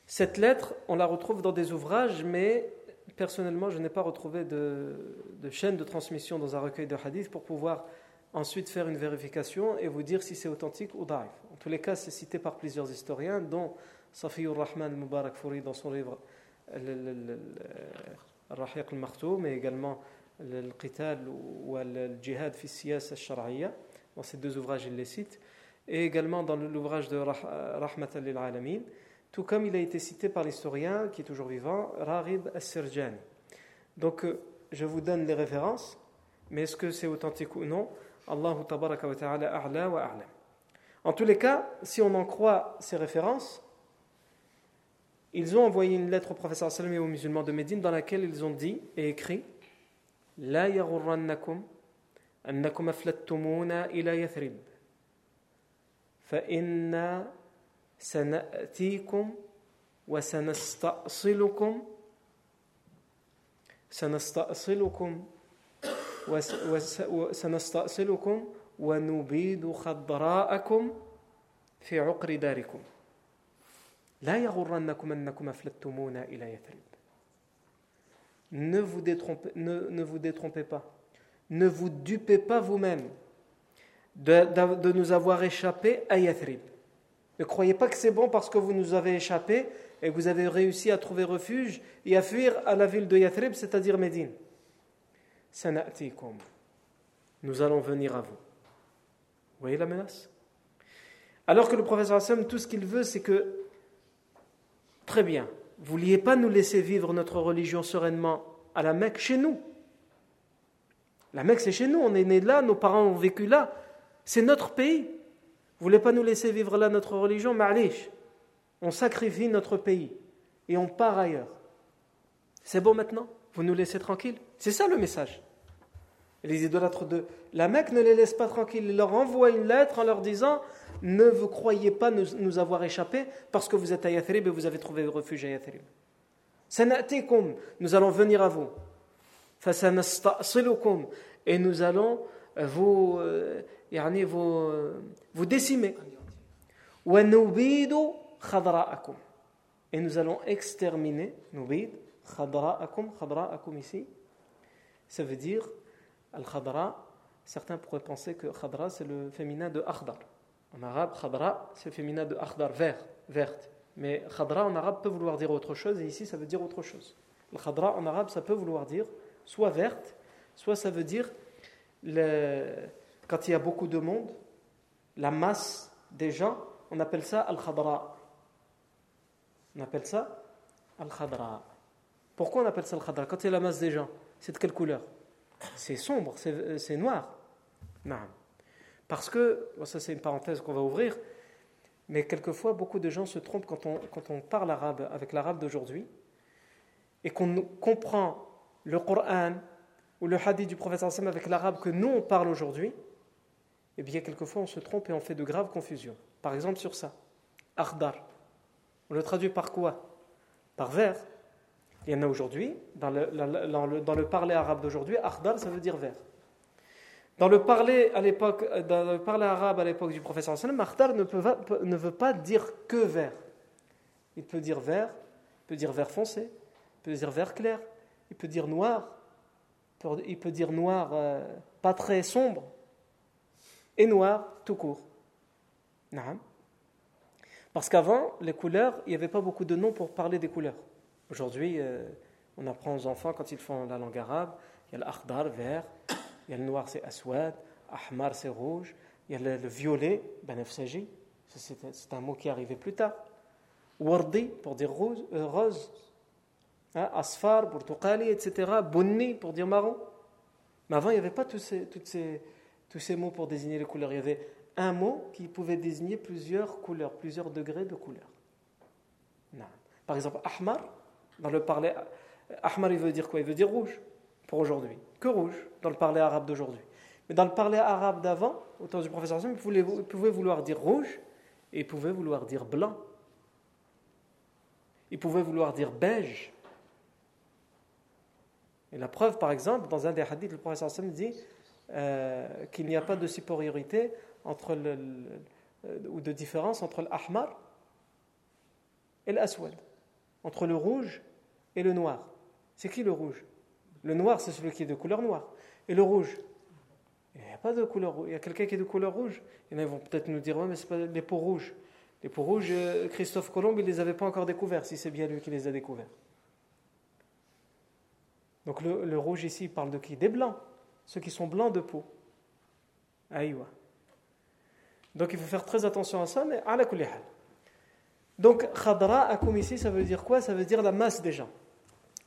Cette lettre, on la retrouve dans des ouvrages, mais personnellement, je n'ai pas retrouvé de, de chaîne de transmission dans un recueil de hadith pour pouvoir ensuite faire une vérification et vous dire si c'est authentique ou daif. En tous les cas, c'est cité par plusieurs historiens, dont Safiur Rahman Mubarak Fouri dans son livre Al-Rahiq al-Makhtoum, mais également le Qital ou le Jihad fi Siyas al-Shar'iyya. Dans ces deux ouvrages, il les cite. Et également dans l'ouvrage de Rahmat al-Alamin, tout comme il a été cité par l'historien qui est toujours vivant, Rarib al-Sirjani. Donc, euh, je vous donne les références, mais est-ce que c'est authentique ou non? Allahu tabaraka wa ta'ala a'la wa a'lam. En tous les cas, si on en croit ces références, ils ont envoyé une lettre au professeur sallam et aux musulmans de Médine dans laquelle ils ont dit et écrit La yaghurrannakum annakum aflattumuna ila yathrib fa inna sanatikum wa sanasta'silukum sanasta'silukum وسنستأصلكم ونبيد خضراءكم في عقر داركم لا يغرنكم أنكم أفلتمونا إلى يثرب ne vous, détrompez, ne, ne vous détrompez pas, ne vous dupez pas vous-même de, de, de, nous avoir échappé à Yathrib. Ne croyez pas que c'est bon parce que vous nous avez échappé et que vous avez réussi à trouver refuge et à fuir à la ville de Yathrib, c'est-à-dire Médine. Nous allons venir à vous. Vous voyez la menace? Alors que le professeur Hassan, tout ce qu'il veut, c'est que, très bien, vous ne vouliez pas nous laisser vivre notre religion sereinement à la Mecque, chez nous. La Mecque, c'est chez nous, on est né là, nos parents ont vécu là. C'est notre pays. Vous ne voulez pas nous laisser vivre là notre religion, ma'alish. On sacrifie notre pays et on part ailleurs. C'est bon maintenant? Vous nous laissez tranquilles? C'est ça le message les idolâtres de la Mecque ne les laissent pas tranquilles. Ils leur envoient une lettre en leur disant Ne vous croyez pas nous, avoir échappé parce que vous êtes à Yathrib et vous avez trouvé refuge à Yathrib. Nous allons venir à vous. Et nous allons vous, euh, vous, vous décimer. Et nous allons exterminer, ici, ça veut dire Al-Khadra, certains pourraient penser que Khadra c'est le féminin de Akhdar. En arabe, Khadra c'est le féminin de Akhdar, vert, verte. Mais Khadra en arabe peut vouloir dire autre chose et ici ça veut dire autre chose. Khadra en arabe ça peut vouloir dire soit verte, soit ça veut dire quand il y a beaucoup de monde, la masse des gens, on appelle ça al-khadra. On appelle ça al-khadra. Pourquoi on appelle ça al-khadra? Quand il y a la masse des gens, c'est de quelle couleur? C'est sombre, c'est noir. Non. Parce que, ça c'est une parenthèse qu'on va ouvrir, mais quelquefois beaucoup de gens se trompent quand on, quand on parle arabe avec l'arabe d'aujourd'hui et qu'on comprend le Coran ou le hadith du prophète avec l'arabe que nous on parle aujourd'hui, eh bien quelquefois on se trompe et on fait de graves confusions. Par exemple sur ça, akhdar. On le traduit par quoi? Par vert. Il y en a aujourd'hui, dans le, dans le, parler arabe d'aujourd'hui, akhdar ça veut dire vert. Dans le parler, à l'époque, dans le parler arabe à l'époque du prophète sallam, akhdar ne, peut, ne veut pas dire que vert. Il peut dire vert, il peut dire vert foncé, il peut dire vert clair, il peut dire noir, il peut dire noir euh, pas très sombre, et noir tout court. Parce qu'avant, les couleurs, il n'y avait pas beaucoup de noms pour parler des couleurs. Aujourd'hui, euh, on apprend aux enfants quand ils font la langue arabe, il y a l'akhdar, vert, il y a le noir, c'est aswad, ahmar, c'est rouge, il y a le, violet, benefsaji, c'est un mot qui est arrivé plus tard. Wardi, pour dire rose, euh, Hein, asfar pour etc. Bunni pour dire marron. Mais avant, il n'y avait pas tous ces, toutes ces, tous ces mots pour désigner les couleurs. Il y avait un mot qui pouvait désigner plusieurs couleurs, plusieurs degrés de couleurs. Par exemple, ahmar, dans le parler, ahmar, il veut dire quoi? Il veut dire rouge pour aujourd'hui. Que rouge dans le parler arabe d'aujourd'hui. Mais dans le parler arabe d'avant, au temps du professeur il pouvait vouloir dire rouge et il pouvait vouloir dire blanc. Il pouvait vouloir dire beige. Et la preuve, par exemple, dans un des hadiths, le professeur Sam dit euh, qu'il n'y a pas de supériorité entre le, euh, ou de différence entre l'ahmar et l'aswad, entre le rouge et le noir. C'est qui le rouge? Le noir, c'est celui qui est de couleur noire. Et le rouge? Il n'y a pas de couleur rouge. Il y a quelqu'un qui est de couleur rouge? Il y vont peut-être nous dire, ouais, mais ce pas les peaux rouges. Les peaux rouges, euh, Christophe Colomb, il ne les avait pas encore découverts, si c'est bien lui qui les a découverts. Donc le, rouge ici il parle de qui? Des blancs, ceux qui sont blancs de peau. Aïwa. Donc il faut faire très attention à ça, mais à la kulihal. Donc khadra akum ici, ça veut dire quoi? Ça veut dire la masse des gens.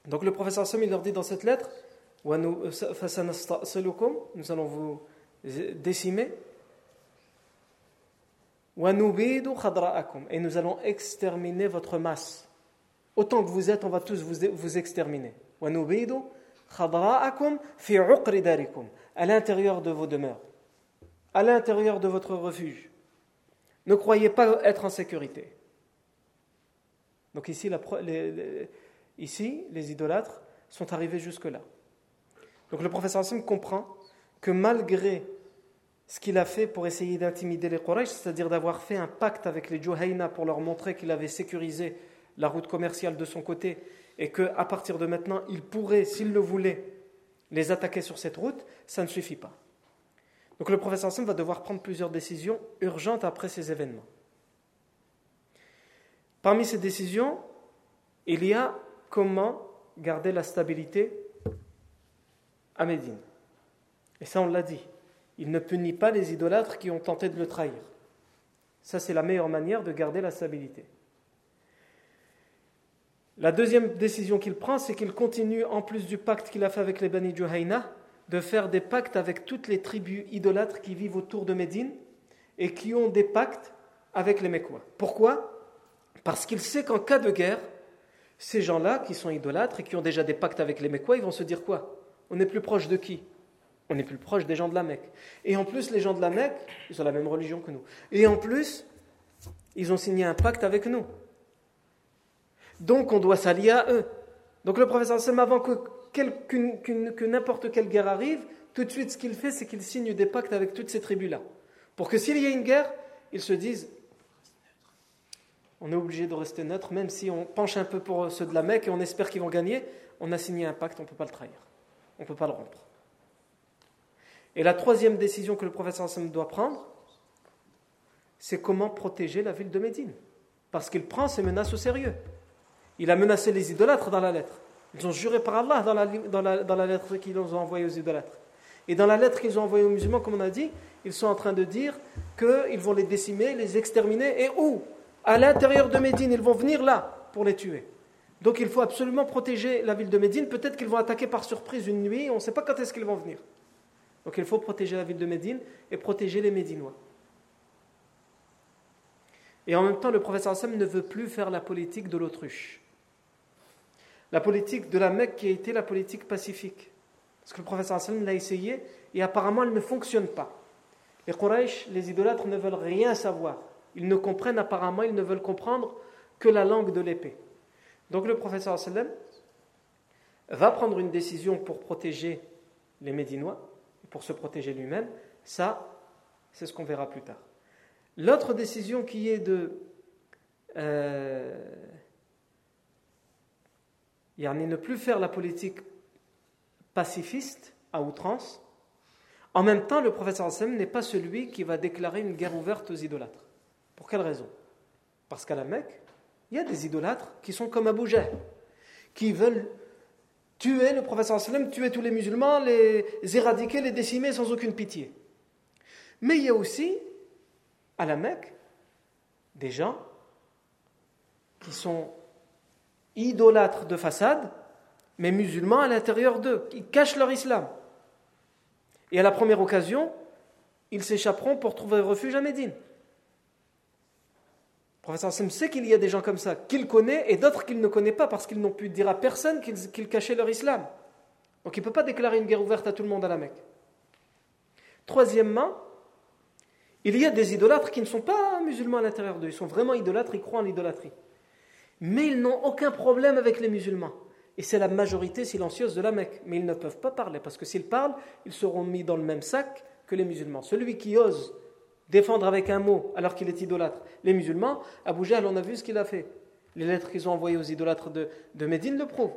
Donc le professeur Sam leur dit dans cette lettre nous allons vous décimer et nous allons exterminer votre masse. Autant que vous êtes, on va tous vous, vous exterminer à l'intérieur de vos demeures, à l'intérieur de votre refuge. Ne croyez pas être en sécurité. Donc ici, les, idolâtres sont arrivés jusque-là. Donc le professeur Hassim comprend que malgré ce qu'il a fait pour essayer d'intimider les Quraysh, c'est-à-dire d'avoir fait un pacte avec les Juhayna pour leur montrer qu'il avait sécurisé la route commerciale de son côté et qu'à partir de maintenant, il pourrait, s'il le voulait, les attaquer sur cette route, ça ne suffit pas. Donc le professeur Hassan va devoir prendre plusieurs décisions urgentes après ces événements. Parmi ces décisions, il y a comment garder la stabilité à Médine. Et ça, on l'a dit. Il ne punit pas les idolâtres qui ont tenté de le trahir. Ça, c'est la meilleure manière de garder la stabilité. La deuxième décision qu'il prend, c'est qu'il continue, en plus du pacte qu'il a fait avec les Bani Juhayna, de faire des pactes avec toutes les tribus idolâtres qui vivent autour de Médine et qui ont des pactes avec les Mécois. Pourquoi? Parce qu'il sait qu'en cas de guerre, ces gens-là qui sont idolâtres et qui ont déjà des pactes avec les Mécois, ils vont se dire quoi? On est plus proche de qui? On est plus proche des gens de la Mecque. Et en plus, les gens de la Mecque, ils ont la même religion que nous. Et en plus, ils ont signé un pacte avec nous. Donc on doit s'allier à eux. Donc le professeur Sam, avant que, que n'importe quelle guerre arrive, tout de suite ce qu'il fait, c'est qu'il signe des pactes avec toutes ces tribus-là. Pour que s'il y a une guerre, ils se disent on est obligé de rester neutre, même si on penche un peu pour ceux de la Mecque et on espère qu'ils vont gagner, on a signé un pacte, on ne peut pas le trahir. On ne peut pas le rompre. Et la troisième décision que le professeur Sam doit prendre, c'est comment protéger la ville de Médine. Parce qu'il prend ces menaces au sérieux. Il a menacé les idolâtres dans la lettre. Ils ont juré par Allah dans la, dans la, dans la lettre qu'ils ont envoyée aux idolâtres. Et dans la lettre qu'ils ont envoyée aux musulmans, comme on a dit, ils sont en train de dire qu'ils vont les décimer, les exterminer, et où? À l'intérieur de Médine, ils vont venir là pour les tuer. Donc il faut absolument protéger la ville de Médine. Peut-être qu'ils vont attaquer par surprise une nuit, on ne sait pas quand est-ce qu'ils vont venir. Donc il faut protéger la ville de Médine et protéger les Médinois. Et en même temps, le professeur ne veut plus faire la politique de l'autruche. La politique de la Mecque qui a été la politique pacifique. Parce que le professeur l'a essayé et apparemment elle ne fonctionne pas. Les Quraysh, les idolâtres ne veulent rien savoir. Ils ne comprennent apparemment, ils ne veulent comprendre que la langue de l'épée. Donc le professeur sallam va prendre une décision pour protéger les Médinois, pour se protéger lui-même. Ça, c'est ce qu'on verra plus tard. L'autre décision qui est de euh, ne plus faire la politique pacifiste à outrance, en même temps, le professeur n'est pas celui qui va déclarer une guerre ouverte aux idolâtres. Pour quelle raison? Parce qu'à la Mecque, il y a des idolâtres qui sont comme Abu Jahl, qui veulent tuer le professeur sallam, tuer tous les musulmans, les éradiquer, les décimer sans aucune pitié. Mais il y a aussi, à la Mecque, des gens qui sont idolâtres de façade, mais musulmans à l'intérieur d'eux, qui cachent leur islam. Et à la première occasion, ils s'échapperont pour trouver refuge à Médine professeur Hassan sait qu'il y a des gens comme ça, qu'il connaît et d'autres qu'il ne connaît pas parce qu'ils n'ont pu dire à personne qu'ils cachaient leur islam. Donc il ne peut pas déclarer une guerre ouverte à tout le monde à la Mecque. Troisièmement, il y a des idolâtres qui ne sont pas musulmans à l'intérieur d'eux, ils sont vraiment idolâtres, ils croient en l'idolâtrie. Mais ils n'ont aucun problème avec les musulmans. Et c'est la majorité silencieuse de la Mecque. Mais ils ne peuvent pas parler, parce que s'ils parlent, ils seront mis dans le même sac que les musulmans. Celui qui ose défendre avec un mot alors qu'il est idolâtre. Les musulmans, Abu Jahl, on a vu ce qu'il a fait. Les lettres qu'ils ont envoyées aux idolâtres de, Médine le prouvent.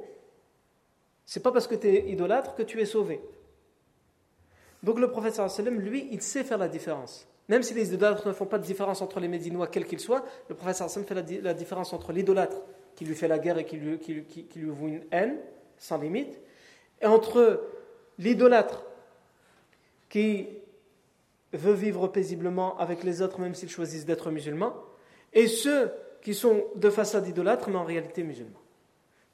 C'est pas parce que tu es idolâtre que tu es sauvé. Donc le prophète sallam, lui, il sait faire la différence. Même si les idolâtres ne font pas de différence entre les Médinois, quels qu'ils soient, le prophète sallam fait la, différence entre l'idolâtre qui lui fait la guerre et qui lui, qui, une haine sans limite, et entre l'idolâtre qui veut vivre paisiblement avec les autres même s'ils choisissent d'être musulmans, et ceux qui sont de façade idolâtre mais en réalité musulmans.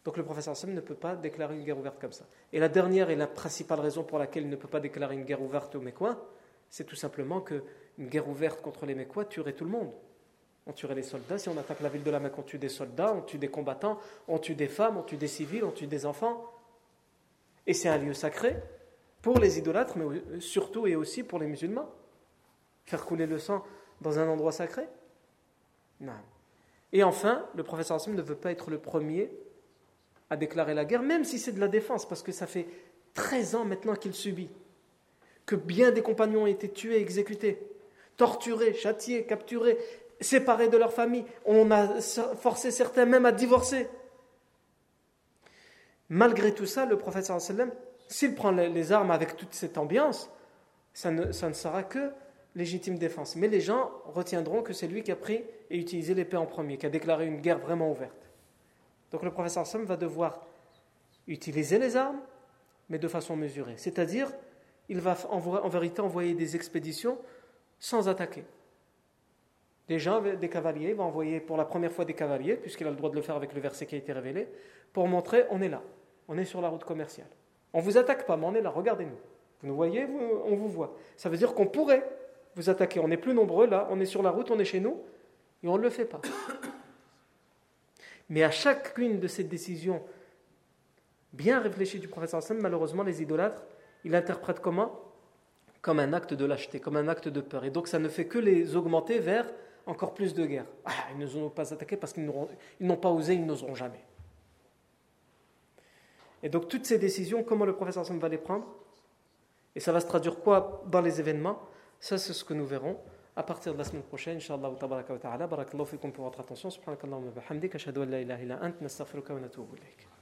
Donc le professeur Sam ne peut pas déclarer une guerre ouverte comme ça. Et la dernière et la principale raison pour laquelle il ne peut pas déclarer une guerre ouverte aux Mécois, c'est tout simplement qu'une guerre ouverte contre les Mécois tuerait tout le monde. On tuerait les soldats, si on attaque la ville de la Mecque, on tue des soldats, on tue des combattants, on tue des femmes, on tue des civils, on tue des enfants. Et c'est un lieu sacré pour les idolâtres, mais surtout et aussi pour les musulmans. Faire couler le sang dans un endroit sacré Non. Et enfin, le professeur Hassim ne veut pas être le premier à déclarer la guerre, même si c'est de la défense, parce que ça fait 13 ans maintenant qu'il subit, que bien des compagnons ont été tués, exécutés, torturés, châtiés, capturés, séparés de leur famille. On a forcé certains même à divorcer. Malgré tout ça, le professeur s'il prend les armes avec toute cette ambiance, ça ne sera que légitime défense. Mais les gens retiendront que c'est lui qui a pris et utilisé l'épée en premier, qui a déclaré une guerre vraiment ouverte. Donc le professeur Sam va devoir utiliser les armes, mais de façon mesurée. C'est-à-dire, il va en, vérité envoyer des expéditions sans attaquer. Des gens, des cavaliers, il va envoyer pour la première fois des cavaliers, puisqu'il a le droit de le faire avec le verset qui a été révélé, pour montrer on est là, on est sur la route commerciale. On ne vous attaque pas, mais on est là, regardez-nous. Vous nous voyez, on vous voit. Ça veut dire qu'on pourrait vous attaquer. On est plus nombreux là, on est sur la route, on est chez nous, et on ne le fait pas. Mais à chacune de ces décisions bien réfléchies du prophète Hassan, malheureusement, les idolâtres, ils l'interprètent comment Comme un acte de lâcheté, comme un acte de peur. Et donc ça ne fait que les augmenter vers encore plus de guerre. Ah, ils ne nous ont pas attaqués parce qu'ils n'ont pas osé, ils n'oseront jamais. Et donc toutes ces décisions, comment le professeur Hassan va les prendre? Et ça va se traduire quoi dans les événements? Ça, c'est ce que nous verrons à partir de la semaine prochaine. Inch'Allah wa ta'ala. Barakallahu fikum pour votre attention. Subhanakallahu wa bihamdik. Ashhadu an la ilaha illa ant. Nastaghfiruka wa natubu ilayk.